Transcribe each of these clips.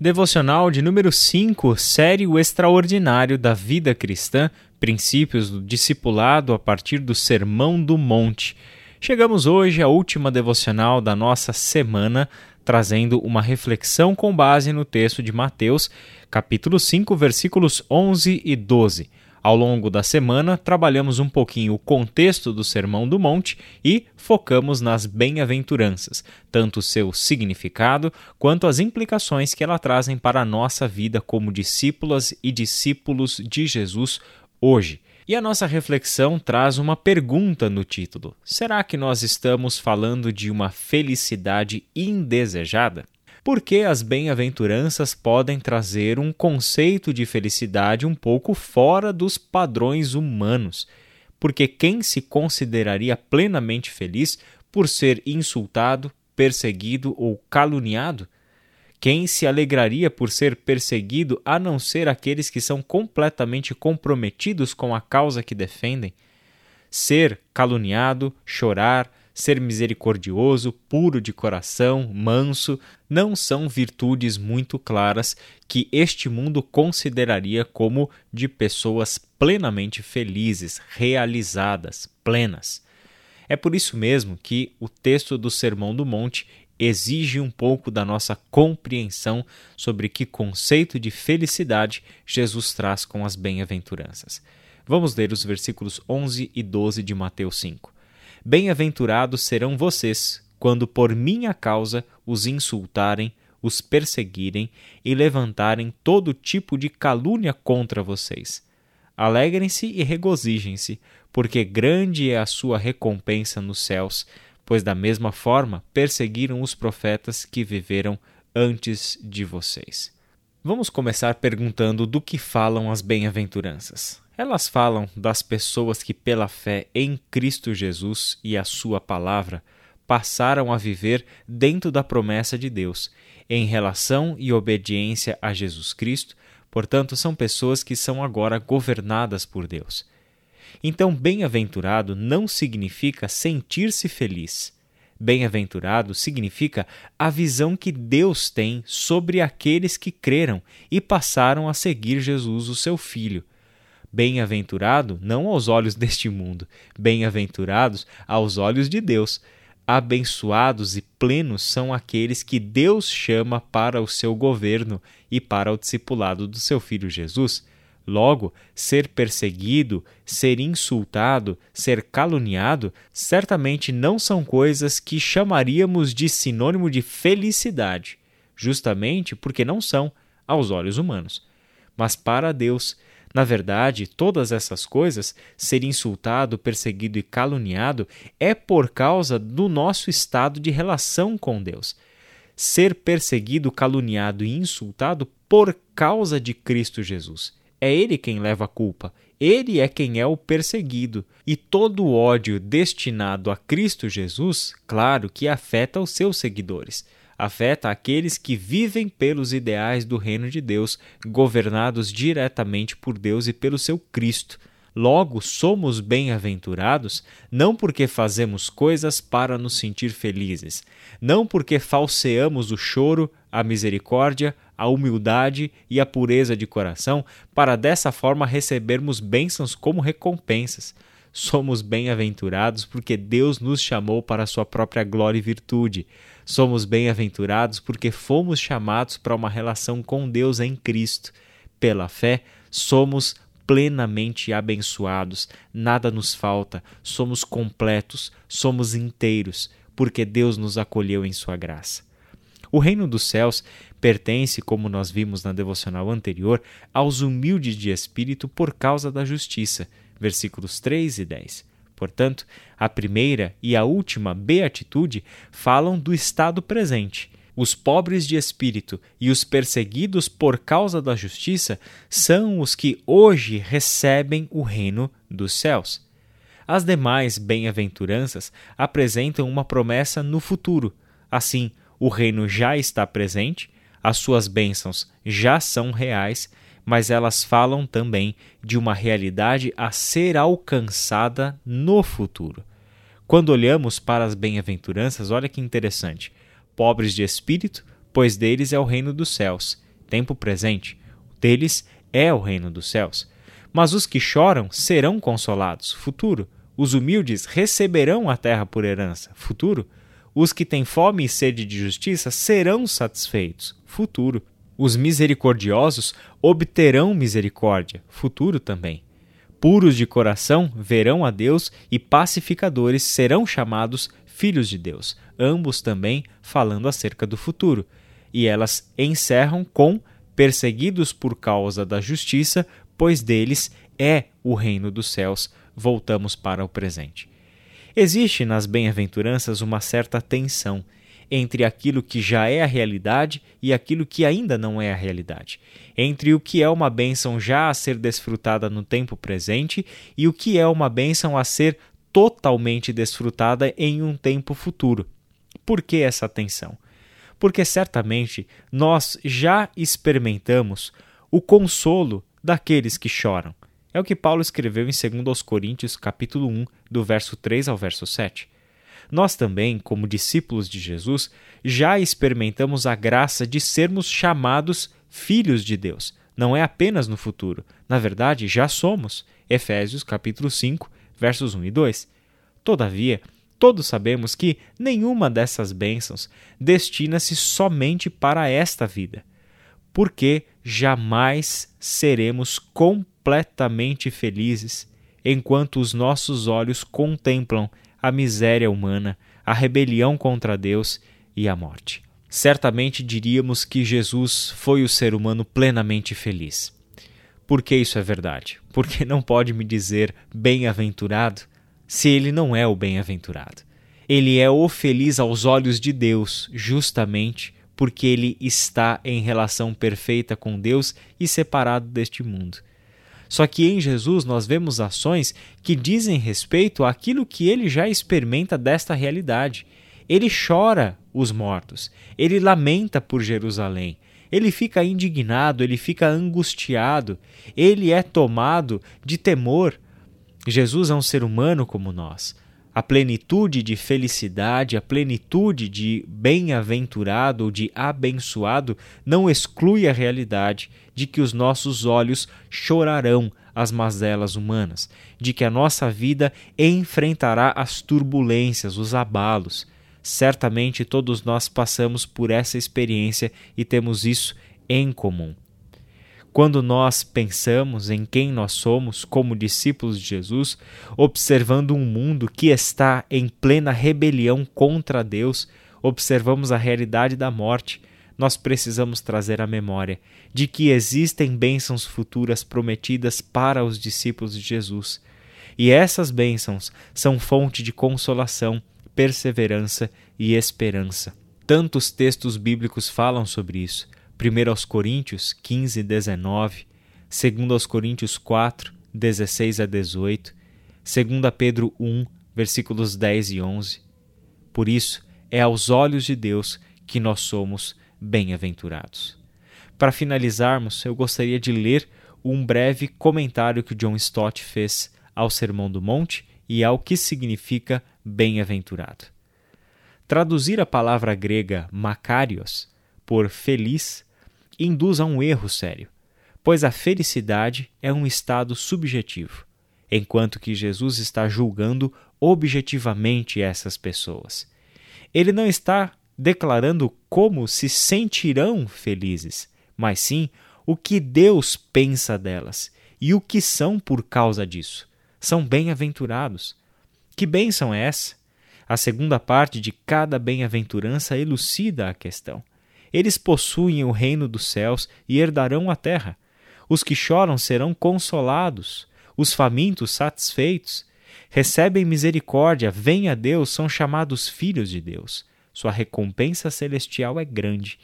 Devocional de número 5, série O Extraordinário da Vida Cristã, Princípios do Discipulado a partir do Sermão do Monte. Chegamos hoje à última devocional da nossa semana, trazendo uma reflexão com base no texto de Mateus, capítulo 5, versículos 11 e 12. Ao longo da semana, trabalhamos um pouquinho o contexto do Sermão do Monte e focamos nas bem-aventuranças, tanto seu significado quanto as implicações que ela trazem para a nossa vida como discípulas e discípulos de Jesus hoje. E a nossa reflexão traz uma pergunta no título: será que nós estamos falando de uma felicidade indesejada? Porque as bem-aventuranças podem trazer um conceito de felicidade um pouco fora dos padrões humanos. Porque quem se consideraria plenamente feliz por ser insultado, perseguido ou caluniado? Quem se alegraria por ser perseguido a não ser aqueles que são completamente comprometidos com a causa que defendem? Ser caluniado, chorar, ser misericordioso, puro de coração, manso, não são virtudes muito claras que este mundo consideraria como de pessoas plenamente felizes, realizadas, plenas. É por isso mesmo que o texto do Sermão do Monte exige um pouco da nossa compreensão sobre que conceito de felicidade Jesus traz com as bem-aventuranças. Vamos ler os versículos 11 e 12 de Mateus 5. Bem-aventurados serão vocês, quando por minha causa os insultarem, os perseguirem e levantarem todo tipo de calúnia contra vocês. Alegrem-se e regozijem-se, porque grande é a sua recompensa nos céus, pois da mesma forma perseguiram os profetas que viveram antes de vocês. Vamos começar perguntando do que falam as bem-aventuranças. Elas falam das pessoas que, pela fé em Cristo Jesus e a Sua palavra, passaram a viver dentro da promessa de Deus, em relação e obediência a Jesus Cristo, portanto, são pessoas que são agora governadas por Deus. Então, bem-aventurado não significa sentir-se feliz. Bem-aventurado significa a visão que Deus tem sobre aqueles que creram e passaram a seguir Jesus, o seu Filho. Bem-aventurado não aos olhos deste mundo, bem-aventurados aos olhos de Deus. Abençoados e plenos são aqueles que Deus chama para o seu governo e para o discipulado do seu filho Jesus. Logo, ser perseguido, ser insultado, ser caluniado, certamente não são coisas que chamaríamos de sinônimo de felicidade, justamente porque não são aos olhos humanos. Mas para Deus, na verdade, todas essas coisas, ser insultado, perseguido e caluniado, é por causa do nosso estado de relação com Deus. Ser perseguido, caluniado e insultado por causa de Cristo Jesus. É Ele quem leva a culpa, Ele é quem é o perseguido. E todo o ódio destinado a Cristo Jesus, claro que afeta os seus seguidores afeta aqueles que vivem pelos ideais do reino de Deus, governados diretamente por Deus e pelo seu Cristo. Logo, somos bem-aventurados não porque fazemos coisas para nos sentir felizes, não porque falseamos o choro, a misericórdia, a humildade e a pureza de coração para dessa forma recebermos bênçãos como recompensas Somos bem-aventurados porque Deus nos chamou para a sua própria glória e virtude. Somos bem-aventurados porque fomos chamados para uma relação com Deus em Cristo. Pela fé, somos plenamente abençoados, nada nos falta, somos completos, somos inteiros, porque Deus nos acolheu em Sua graça. O reino dos céus pertence, como nós vimos na devocional anterior, aos humildes de espírito por causa da justiça versículos 3 e 10. Portanto, a primeira e a última beatitude falam do estado presente. Os pobres de espírito e os perseguidos por causa da justiça são os que hoje recebem o reino dos céus. As demais bem-aventuranças apresentam uma promessa no futuro. Assim, o reino já está presente, as suas bênçãos já são reais mas elas falam também de uma realidade a ser alcançada no futuro. Quando olhamos para as bem-aventuranças, olha que interessante. Pobres de espírito, pois deles é o reino dos céus. tempo presente. Deles é o reino dos céus. Mas os que choram serão consolados, futuro. Os humildes receberão a terra por herança, futuro. Os que têm fome e sede de justiça serão satisfeitos, futuro. Os misericordiosos obterão misericórdia, futuro também. Puros de coração verão a Deus e pacificadores serão chamados filhos de Deus, ambos também falando acerca do futuro. E elas encerram com perseguidos por causa da justiça, pois deles é o reino dos céus. Voltamos para o presente. Existe nas bem-aventuranças uma certa tensão entre aquilo que já é a realidade e aquilo que ainda não é a realidade, entre o que é uma bênção já a ser desfrutada no tempo presente e o que é uma bênção a ser totalmente desfrutada em um tempo futuro. Por que essa tensão? Porque certamente nós já experimentamos o consolo daqueles que choram. É o que Paulo escreveu em 2 Coríntios, capítulo 1, do verso 3 ao verso 7. Nós também, como discípulos de Jesus, já experimentamos a graça de sermos chamados filhos de Deus. Não é apenas no futuro, na verdade, já somos. Efésios capítulo 5, versos 1 e 2. Todavia, todos sabemos que nenhuma dessas bênçãos destina-se somente para esta vida, porque jamais seremos completamente felizes enquanto os nossos olhos contemplam a miséria humana, a rebelião contra Deus e a morte. Certamente diríamos que Jesus foi o ser humano plenamente feliz. Por que isso é verdade? Porque não pode me dizer bem-aventurado se ele não é o bem-aventurado. Ele é o feliz aos olhos de Deus, justamente porque ele está em relação perfeita com Deus e separado deste mundo. Só que em Jesus nós vemos ações que dizem respeito àquilo que ele já experimenta desta realidade. Ele chora os mortos, ele lamenta por Jerusalém, ele fica indignado, ele fica angustiado, ele é tomado de temor. Jesus é um ser humano como nós. A plenitude de felicidade, a plenitude de bem-aventurado ou de abençoado não exclui a realidade de que os nossos olhos chorarão as mazelas humanas, de que a nossa vida enfrentará as turbulências, os abalos. Certamente todos nós passamos por essa experiência e temos isso em comum. Quando nós pensamos em quem nós somos como discípulos de Jesus, observando um mundo que está em plena rebelião contra Deus, observamos a realidade da morte, nós precisamos trazer a memória de que existem bênçãos futuras prometidas para os discípulos de Jesus. E essas bênçãos são fonte de consolação, perseverança e esperança. Tantos textos bíblicos falam sobre isso. 1 aos Coríntios 15, 19, 2 aos Coríntios 4, 16 a 18, 2 Pedro 1, versículos 10 e 11. Por isso, é aos olhos de Deus que nós somos bem-aventurados. Para finalizarmos, eu gostaria de ler um breve comentário que John Stott fez ao Sermão do Monte e ao que significa bem-aventurado. Traduzir a palavra grega makarios por feliz induz a um erro sério, pois a felicidade é um estado subjetivo, enquanto que Jesus está julgando objetivamente essas pessoas. Ele não está declarando como se sentirão felizes, mas sim o que Deus pensa delas e o que são por causa disso. São bem-aventurados. Que bênção é essa? A segunda parte de cada bem-aventurança elucida a questão. Eles possuem o reino dos céus e herdarão a terra. Os que choram serão consolados, os famintos satisfeitos. Recebem misericórdia, vêm a Deus, são chamados filhos de Deus. Sua recompensa celestial é grande.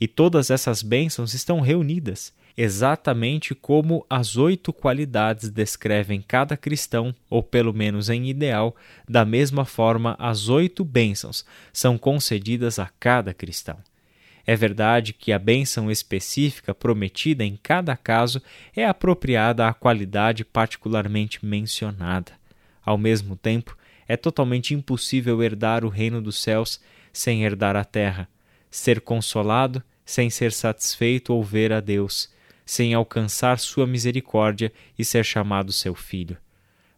E todas essas bênçãos estão reunidas, exatamente como as oito qualidades descrevem cada cristão, ou pelo menos em ideal, da mesma forma as oito bênçãos são concedidas a cada cristão. É verdade que a bênção específica prometida em cada caso é apropriada à qualidade particularmente mencionada. Ao mesmo tempo, é totalmente impossível herdar o reino dos céus sem herdar a terra, ser consolado sem ser satisfeito ou ver a Deus, sem alcançar sua misericórdia e ser chamado seu filho.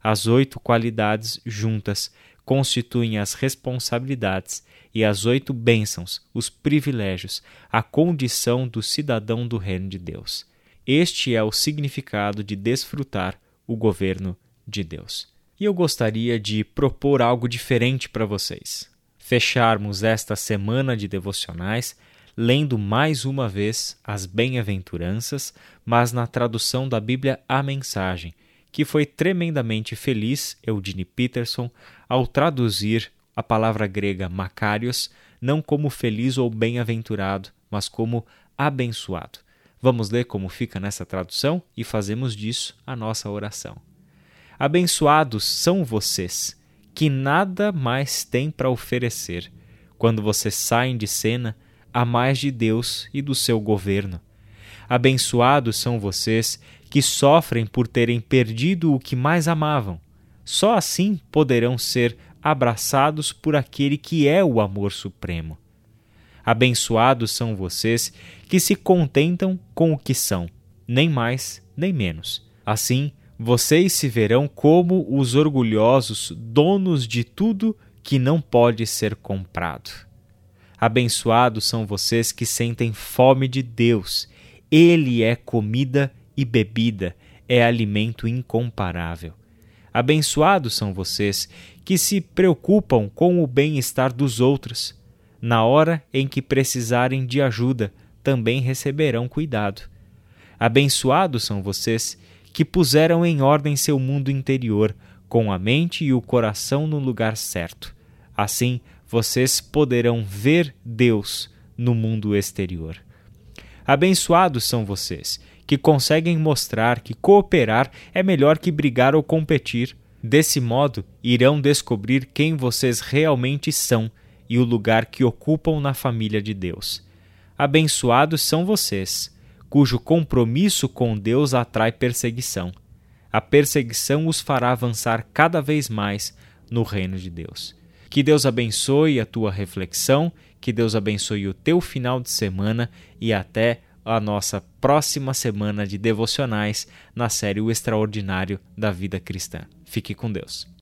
As oito qualidades juntas constituem as responsabilidades e as oito bênçãos, os privilégios, a condição do cidadão do reino de Deus. Este é o significado de desfrutar o governo de Deus. E eu gostaria de propor algo diferente para vocês. Fecharmos esta semana de devocionais lendo mais uma vez as bem-aventuranças, mas na tradução da Bíblia A Mensagem, que foi tremendamente feliz Eudine Peterson ao traduzir a palavra grega Macarios não como feliz ou bem-aventurado, mas como abençoado. Vamos ler como fica nessa tradução e fazemos disso a nossa oração. Abençoados são vocês, que nada mais têm para oferecer, quando vocês saem de cena a mais de Deus e do seu governo. Abençoados são vocês que sofrem por terem perdido o que mais amavam. Só assim poderão ser abraçados por aquele que é o amor supremo. Abençoados são vocês que se contentam com o que são, nem mais nem menos. Assim, vocês se verão como os orgulhosos donos de tudo que não pode ser comprado. Abençoados são vocês que sentem fome de Deus. Ele é comida e bebida, é alimento incomparável. Abençoados são vocês que se preocupam com o bem-estar dos outros. Na hora em que precisarem de ajuda, também receberão cuidado. Abençoados são vocês que puseram em ordem seu mundo interior, com a mente e o coração no lugar certo. Assim, vocês poderão ver Deus no mundo exterior. Abençoados são vocês que conseguem mostrar que cooperar é melhor que brigar ou competir. Desse modo, irão descobrir quem vocês realmente são e o lugar que ocupam na família de Deus. Abençoados são vocês, cujo compromisso com Deus atrai perseguição. A perseguição os fará avançar cada vez mais no reino de Deus. Que Deus abençoe a tua reflexão, que Deus abençoe o teu final de semana e até a nossa próxima semana de devocionais na série O Extraordinário da Vida Cristã. Fique com Deus.